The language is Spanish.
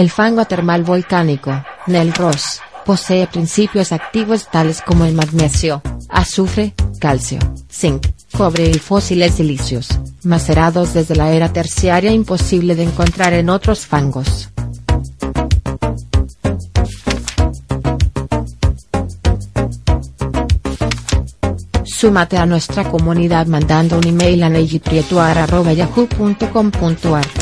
El fango termal volcánico, Nel Ross, posee principios activos tales como el magnesio, azufre, calcio, zinc, cobre y fósiles silicios, macerados desde la era terciaria imposible de encontrar en otros fangos. Súmate a nuestra comunidad mandando un email a neyiprietuar.yahoo.com.ar